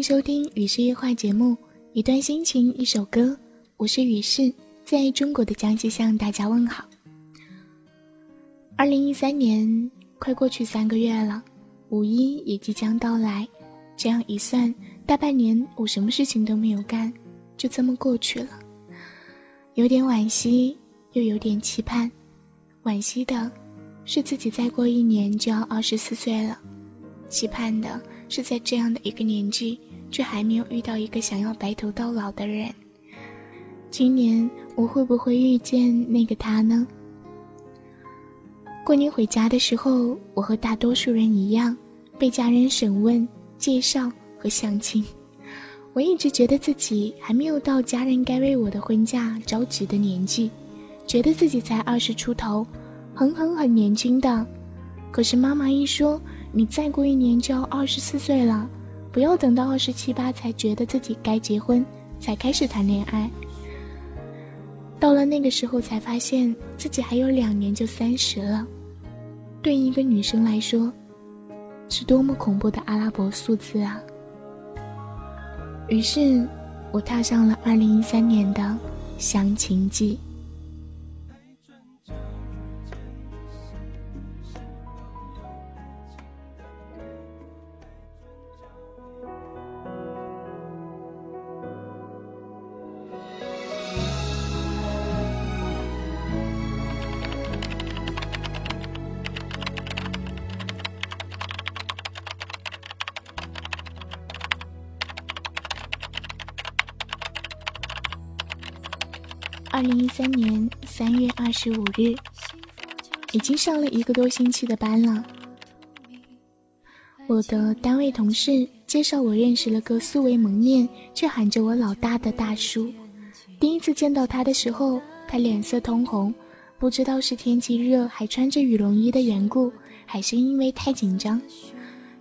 迎收听《雨是夜话》节目，一段心情，一首歌。我是雨是，在中国的江西向大家问好。二零一三年快过去三个月了，五一也即将到来。这样一算，大半年我什么事情都没有干，就这么过去了。有点惋惜，又有点期盼。惋惜的是自己再过一年就要二十四岁了。期盼的是，在这样的一个年纪，却还没有遇到一个想要白头到老的人。今年我会不会遇见那个他呢？过年回家的时候，我和大多数人一样，被家人审问、介绍和相亲。我一直觉得自己还没有到家人该为我的婚嫁着急的年纪，觉得自己才二十出头，很很很年轻的。可是妈妈一说，你再过一年就要二十四岁了，不要等到二十七八才觉得自己该结婚，才开始谈恋爱。到了那个时候，才发现自己还有两年就三十了。对一个女生来说，是多么恐怖的阿拉伯数字啊！于是，我踏上了二零一三年的相亲季。二零一三年三月二十五日，已经上了一个多星期的班了。我的单位同事介绍我认识了个素未谋面却喊着我老大的大叔。第一次见到他的时候，他脸色通红，不知道是天气热还穿着羽绒衣的缘故，还是因为太紧张。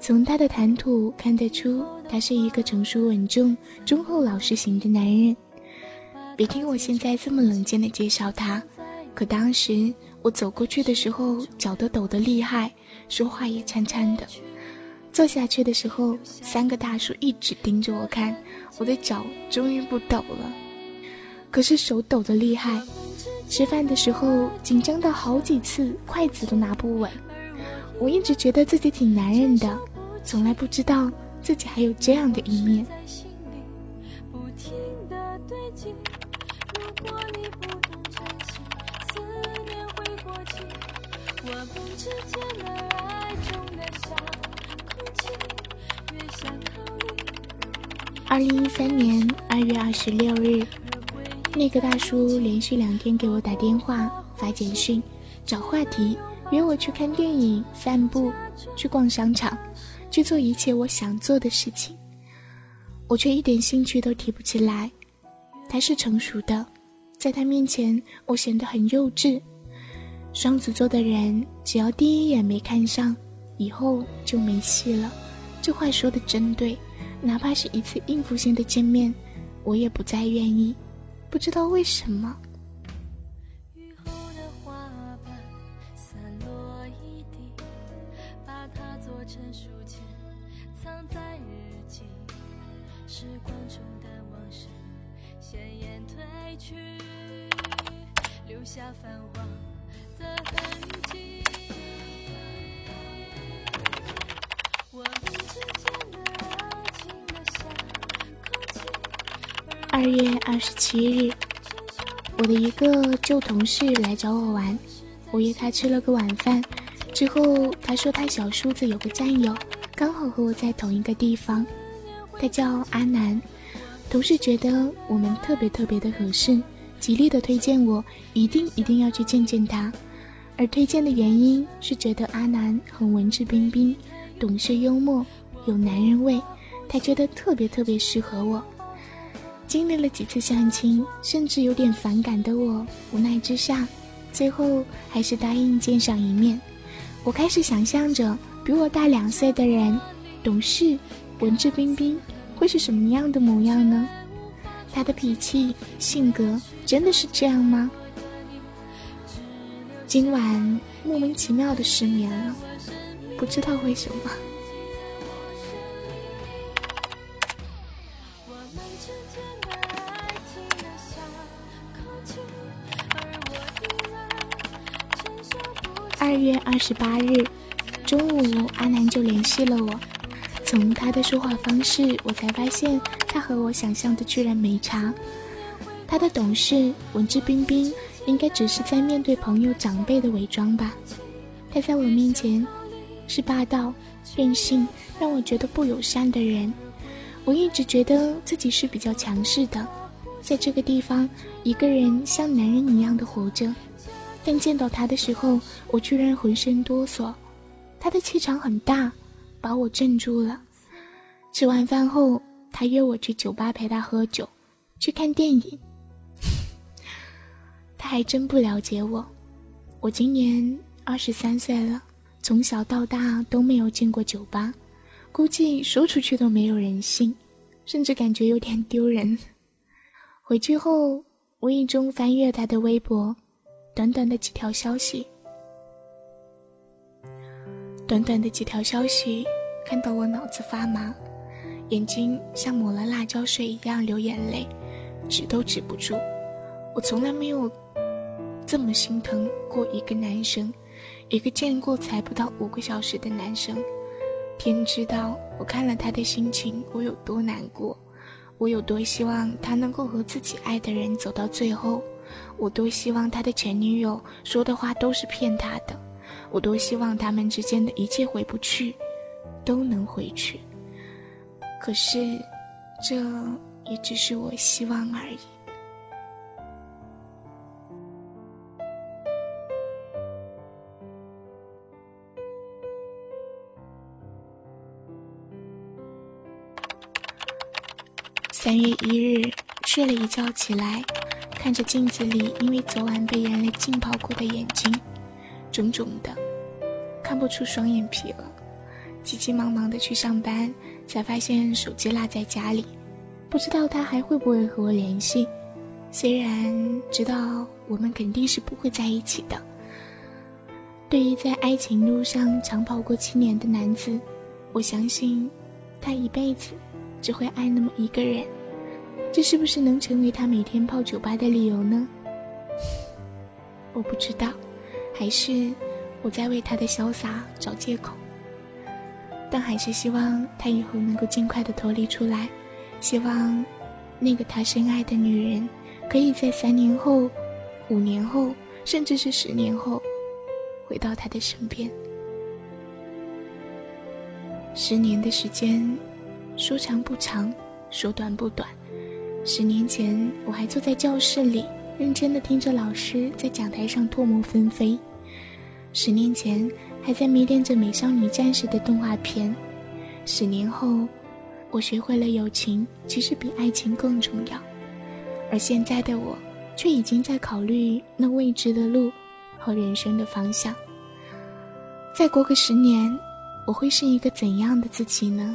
从他的谈吐看得出，他是一个成熟稳重、忠厚老实型的男人。别听我现在这么冷静的介绍他，可当时我走过去的时候，脚都抖得厉害，说话也颤颤的。坐下去的时候，三个大叔一直盯着我看，我的脚终于不抖了，可是手抖得厉害。吃饭的时候紧张到好几次筷子都拿不稳。我一直觉得自己挺男人的，从来不知道自己还有这样的一面。二零一三年二月二十六日，那个大叔连续两天给我打电话、发简讯，找话题，约我去看电影、散步、去逛商场，去做一切我想做的事情。我却一点兴趣都提不起来。他是成熟的，在他面前，我显得很幼稚。双子座的人，只要第一眼没看上，以后就没戏了。这话说的真对，哪怕是一次应付性的见面，我也不再愿意。不知道为什么。旧同事来找我玩，我约他吃了个晚饭。之后他说他小叔子有个战友，刚好和我在同一个地方，他叫阿南。同事觉得我们特别特别的合适，极力的推荐我一定一定要去见见他。而推荐的原因是觉得阿南很文质彬彬，懂事幽默，有男人味，他觉得特别特别适合我。经历了几次相亲，甚至有点反感的我，无奈之下，最后还是答应见上一面。我开始想象着比我大两岁的人，懂事，文质彬彬，会是什么样的模样呢？他的脾气、性格真的是这样吗？今晚莫名其妙的失眠了，不知道为什么。十八日中午，阿南就联系了我。从他的说话方式，我才发现他和我想象的居然没差。他的懂事、文质彬彬，应该只是在面对朋友、长辈的伪装吧。他在我面前是霸道、任性，让我觉得不友善的人。我一直觉得自己是比较强势的，在这个地方，一个人像男人一样的活着。但见到他的时候，我居然浑身哆嗦。他的气场很大。把我镇住了。吃完饭后，他约我去酒吧陪他喝酒，去看电影。他还真不了解我。我今年二十三岁了，从小到大都没有进过酒吧，估计说出去都没有人信，甚至感觉有点丢人。回去后，无意中翻阅他的微博，短短的几条消息。短短的几条消息，看到我脑子发麻，眼睛像抹了辣椒水一样流眼泪，止都止不住。我从来没有这么心疼过一个男生，一个见过才不到五个小时的男生。天知道，我看了他的心情，我有多难过，我有多希望他能够和自己爱的人走到最后，我多希望他的前女友说的话都是骗他的。我多希望他们之间的一切回不去，都能回去。可是，这也只是我希望而已。三月一日，睡了一觉起来，看着镜子里因为昨晚被眼泪浸泡过的眼睛，肿肿的。看不出双眼皮了，急急忙忙的去上班，才发现手机落在家里，不知道他还会不会和我联系。虽然知道我们肯定是不会在一起的。对于在爱情路上长跑过七年的男子，我相信他一辈子只会爱那么一个人。这是不是能成为他每天泡酒吧的理由呢？我不知道，还是。我在为他的潇洒找借口，但还是希望他以后能够尽快的脱离出来。希望那个他深爱的女人，可以在三年后、五年后，甚至是十年后，回到他的身边。十年的时间，说长不长，说短不短。十年前，我还坐在教室里，认真的听着老师在讲台上唾沫纷飞。十年前还在迷恋着美少女战士的动画片，十年后，我学会了友情其实比爱情更重要，而现在的我，却已经在考虑那未知的路和人生的方向。再过个十年，我会是一个怎样的自己呢？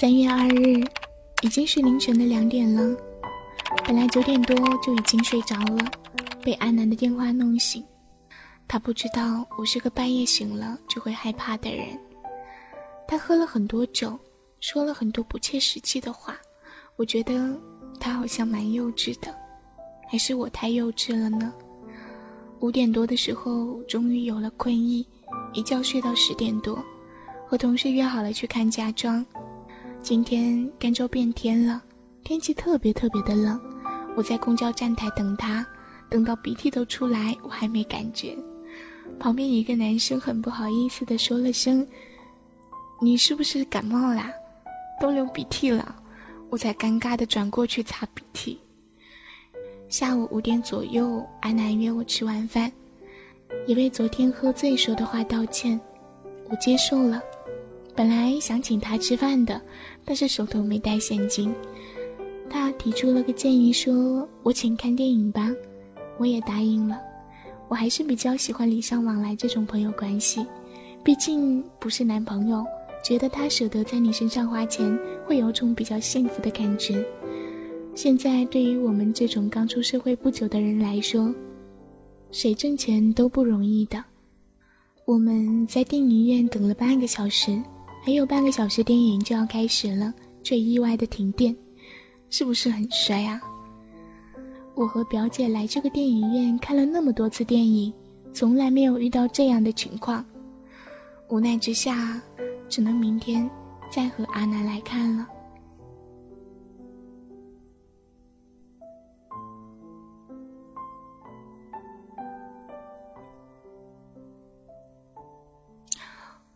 三月二日，已经是凌晨的两点了。本来九点多就已经睡着了，被安南的电话弄醒。他不知道我是个半夜醒了就会害怕的人。他喝了很多酒，说了很多不切实际的话。我觉得他好像蛮幼稚的，还是我太幼稚了呢？五点多的时候，终于有了困意，一觉睡到十点多，和同事约好了去看家装。今天赣州变天了，天气特别特别的冷。我在公交站台等他，等到鼻涕都出来，我还没感觉。旁边一个男生很不好意思的说了声：“你是不是感冒啦？都流鼻涕了。”我才尴尬的转过去擦鼻涕。下午五点左右，阿南约我吃晚饭，也为昨天喝醉说的话道歉，我接受了。本来想请他吃饭的，但是手头没带现金。他提出了个建议，说我请看电影吧，我也答应了。我还是比较喜欢礼尚往来这种朋友关系，毕竟不是男朋友，觉得他舍得在你身上花钱，会有种比较幸福的感觉。现在对于我们这种刚出社会不久的人来说，谁挣钱都不容易的。我们在电影院等了半个小时。还有半个小时，电影就要开始了，却意外的停电，是不是很衰啊？我和表姐来这个电影院看了那么多次电影，从来没有遇到这样的情况。无奈之下，只能明天再和阿南来看了。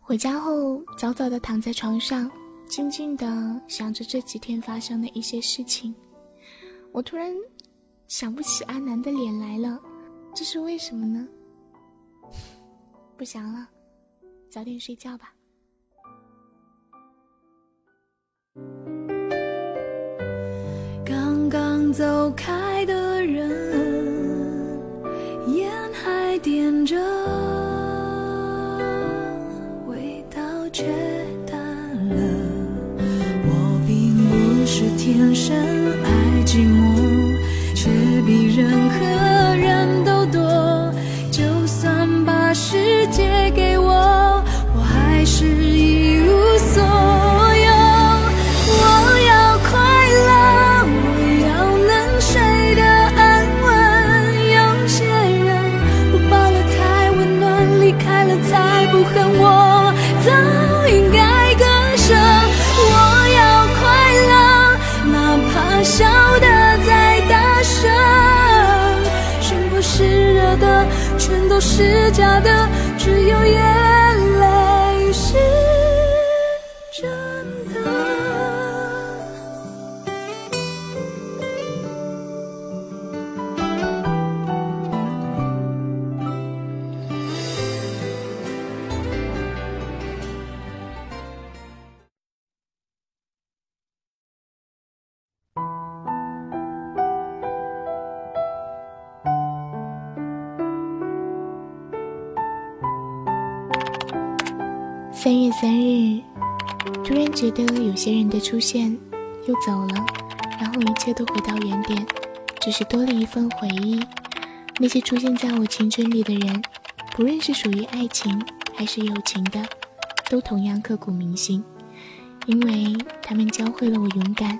回家后，早早的躺在床上，静静的想着这几天发生的一些事情。我突然想不起阿南的脸来了，这是为什么呢？不想了，早点睡觉吧。刚刚走开寂寞，全都是假的，只有眼三月三日，突然觉得有些人的出现又走了，然后一切都回到原点，只是多了一份回忆。那些出现在我青春里的人，不论是属于爱情还是友情的，都同样刻骨铭心，因为他们教会了我勇敢，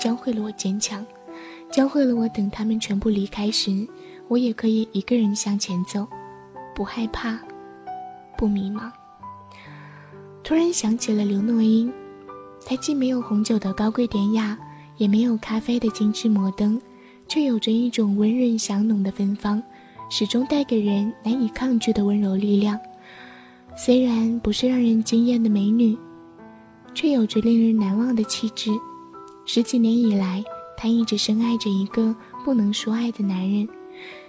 教会了我坚强，教会了我等他们全部离开时，我也可以一个人向前走，不害怕，不迷茫。突然想起了刘诺英，她既没有红酒的高贵典雅，也没有咖啡的精致摩登，却有着一种温润香浓的芬芳，始终带给人难以抗拒的温柔力量。虽然不是让人惊艳的美女，却有着令人难忘的气质。十几年以来，她一直深爱着一个不能说爱的男人，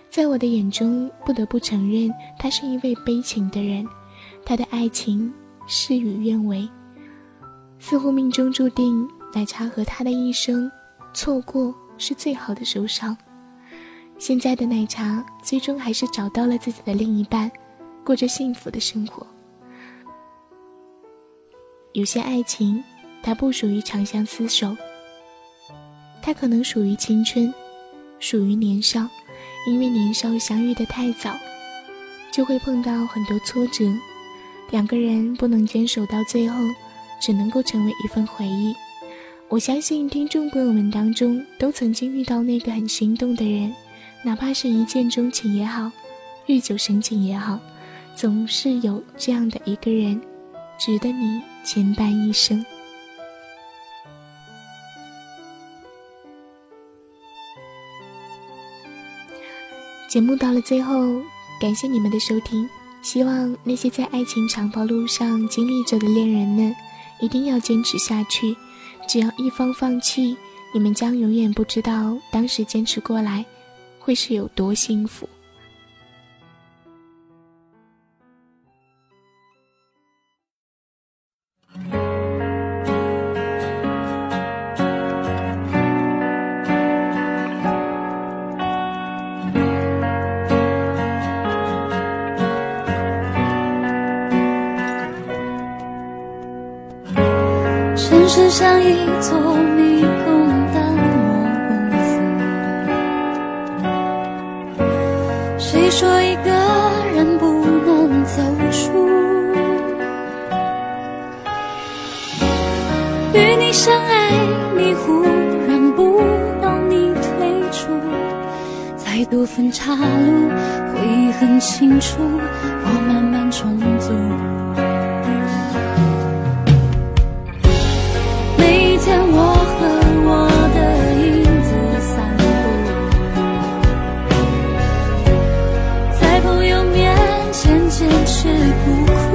在我的眼中，不得不承认，他是一位悲情的人，他的爱情。事与愿违，似乎命中注定，奶茶和他的一生，错过是最好的收场。现在的奶茶最终还是找到了自己的另一半，过着幸福的生活。有些爱情，它不属于长相厮守，它可能属于青春，属于年少，因为年少相遇的太早，就会碰到很多挫折。两个人不能坚守到最后，只能够成为一份回忆。我相信听众朋友们当中都曾经遇到那个很心动的人，哪怕是一见钟情也好，日久生情也好，总是有这样的一个人，值得你牵绊一生。节目到了最后，感谢你们的收听。希望那些在爱情长跑路上经历着的恋人们，一定要坚持下去，只要一方放弃，你们将永远不知道当时坚持过来会是有多幸福。是像一座迷宫，但我不服。谁说一个人不能走出？与你相爱，你忽然不能你退出，再多分岔路，会很清楚，我慢慢重组。坚持不哭。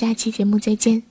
下期节目再见。